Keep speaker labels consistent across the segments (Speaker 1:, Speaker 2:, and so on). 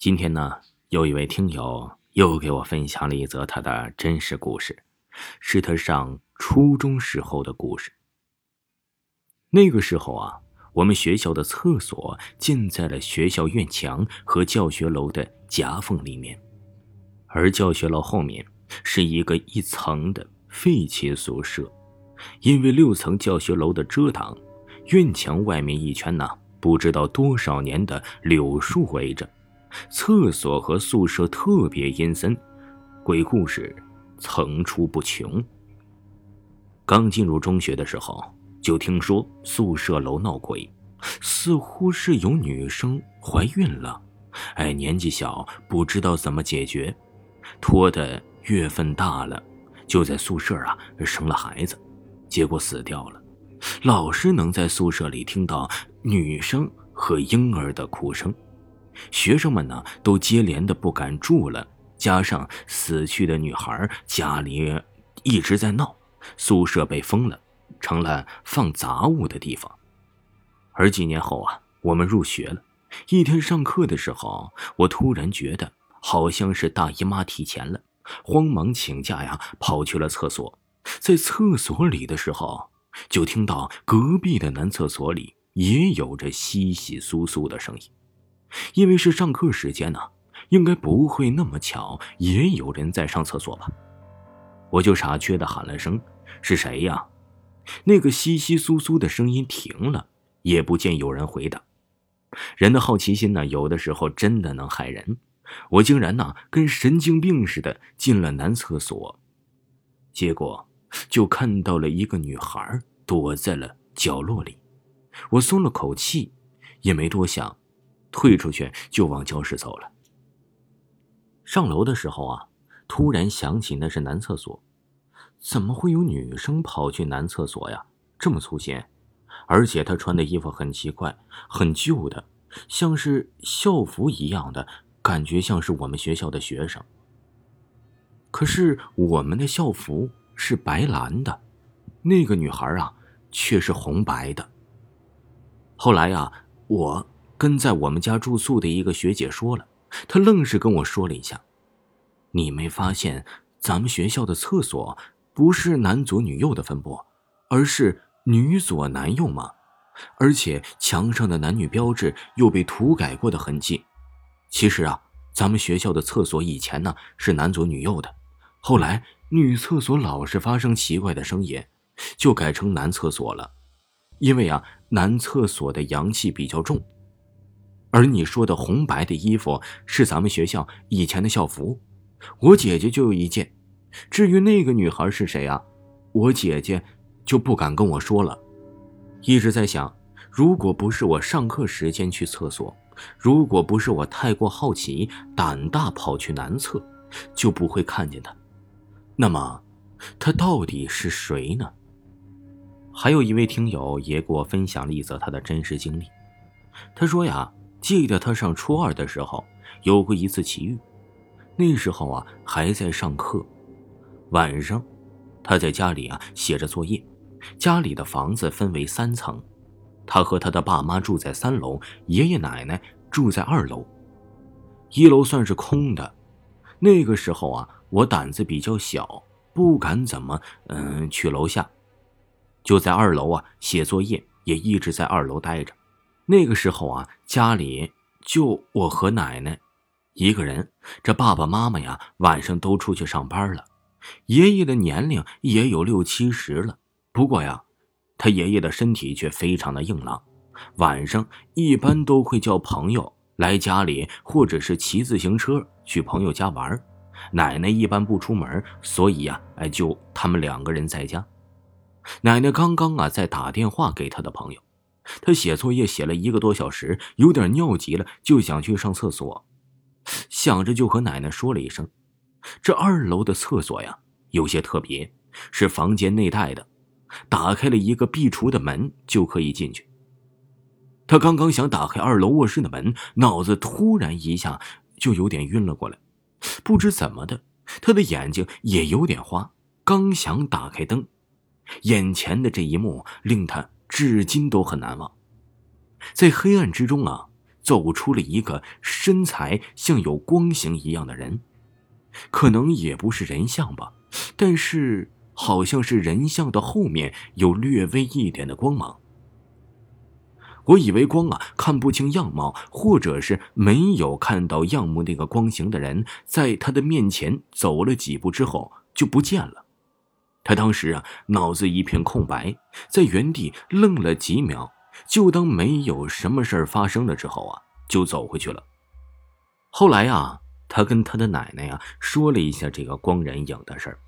Speaker 1: 今天呢，有一位听友又给我分享了一则他的真实故事，是他上初中时候的故事。那个时候啊，我们学校的厕所建在了学校院墙和教学楼的夹缝里面，而教学楼后面是一个一层的废弃宿舍。因为六层教学楼的遮挡，院墙外面一圈呢，不知道多少年的柳树围着。厕所和宿舍特别阴森，鬼故事层出不穷。刚进入中学的时候，就听说宿舍楼闹鬼，似乎是有女生怀孕了，哎，年纪小不知道怎么解决，拖的月份大了，就在宿舍啊生了孩子，结果死掉了。老师能在宿舍里听到女生和婴儿的哭声。学生们呢，都接连的不敢住了，加上死去的女孩家里一直在闹，宿舍被封了，成了放杂物的地方。而几年后啊，我们入学了，一天上课的时候，我突然觉得好像是大姨妈提前了，慌忙请假呀，跑去了厕所。在厕所里的时候，就听到隔壁的男厕所里也有着窸窸窣窣的声音。因为是上课时间呢，应该不会那么巧，也有人在上厕所吧？我就傻缺的喊了声：“是谁呀？”那个窸窸窣窣的声音停了，也不见有人回答。人的好奇心呢，有的时候真的能害人。我竟然呢，跟神经病似的进了男厕所，结果就看到了一个女孩躲在了角落里。我松了口气，也没多想。退出去就往教室走了。上楼的时候啊，突然想起那是男厕所，怎么会有女生跑去男厕所呀？这么粗心，而且她穿的衣服很奇怪，很旧的，像是校服一样的感觉，像是我们学校的学生。可是我们的校服是白蓝的，那个女孩啊却是红白的。后来呀，我。跟在我们家住宿的一个学姐说了，她愣是跟我说了一下：“你没发现咱们学校的厕所不是男左女右的分布，而是女左男右吗？而且墙上的男女标志又被涂改过的痕迹。其实啊，咱们学校的厕所以前呢是男左女右的，后来女厕所老是发生奇怪的声音，就改成男厕所了。因为啊，男厕所的阳气比较重。”而你说的红白的衣服是咱们学校以前的校服，我姐姐就有一件。至于那个女孩是谁啊？我姐姐就不敢跟我说了。一直在想，如果不是我上课时间去厕所，如果不是我太过好奇胆大跑去男厕，就不会看见她。那么，她到底是谁呢？还有一位听友也给我分享了一则他的真实经历。他说呀。记得他上初二的时候有过一次奇遇，那时候啊还在上课，晚上他在家里啊写着作业。家里的房子分为三层，他和他的爸妈住在三楼，爷爷奶奶住在二楼，一楼算是空的。那个时候啊，我胆子比较小，不敢怎么嗯去楼下，就在二楼啊写作业，也一直在二楼待着。那个时候啊，家里就我和奶奶一个人。这爸爸妈妈呀，晚上都出去上班了。爷爷的年龄也有六七十了，不过呀，他爷爷的身体却非常的硬朗。晚上一般都会叫朋友来家里，或者是骑自行车去朋友家玩。奶奶一般不出门，所以呀，哎，就他们两个人在家。奶奶刚刚啊，在打电话给他的朋友。他写作业写了一个多小时，有点尿急了，就想去上厕所。想着就和奶奶说了一声：“这二楼的厕所呀，有些特别，是房间内带的，打开了一个壁橱的门就可以进去。”他刚刚想打开二楼卧室的门，脑子突然一下就有点晕了过来。不知怎么的，他的眼睛也有点花。刚想打开灯，眼前的这一幕令他。至今都很难忘，在黑暗之中啊，走出了一个身材像有光形一样的人，可能也不是人像吧，但是好像是人像的后面有略微一点的光芒。我以为光啊看不清样貌，或者是没有看到样目那个光形的人，在他的面前走了几步之后就不见了。他当时啊脑子一片空白，在原地愣了几秒，就当没有什么事儿发生了之后啊就走回去了。后来啊，他跟他的奶奶呀说了一下这个光人影的事儿，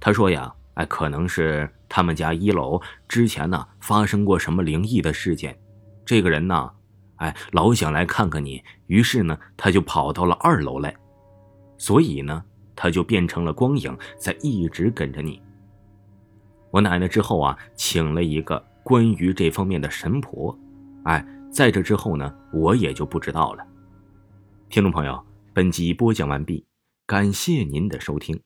Speaker 1: 他说呀，哎，可能是他们家一楼之前呢发生过什么灵异的事件，这个人呢，哎，老想来看看你，于是呢他就跑到了二楼来，所以呢他就变成了光影，在一直跟着你。我奶奶之后啊，请了一个关于这方面的神婆，哎，在这之后呢，我也就不知道了。听众朋友，本集播讲完毕，感谢您的收听。